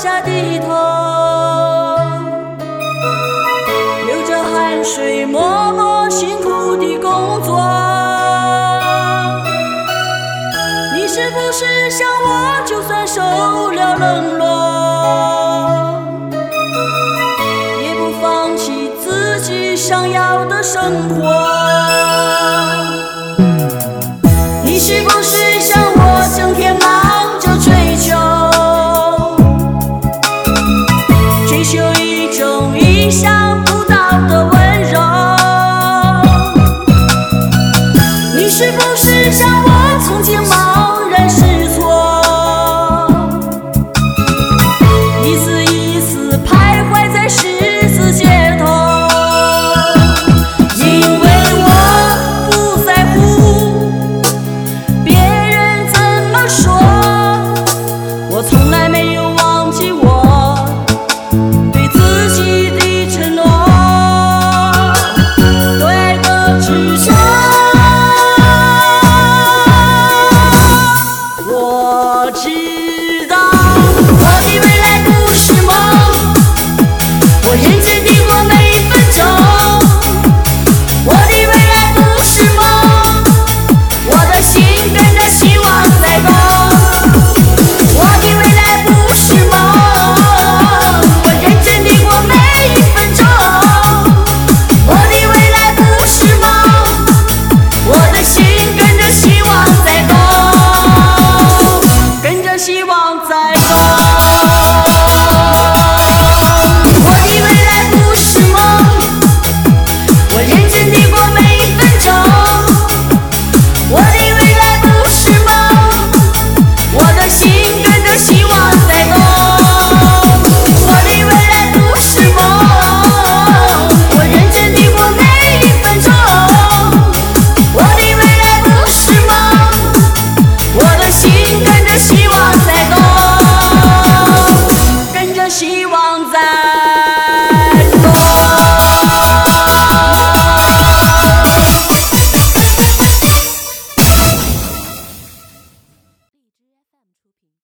下低头，流着汗水，默默辛苦的工作。你是不是像我，就算受了冷落，也不放弃自己想要的生活？是不是像我曾经茫然失措，一次一次徘徊在十字街头，因为我不在乎别人怎么说，我从来没有。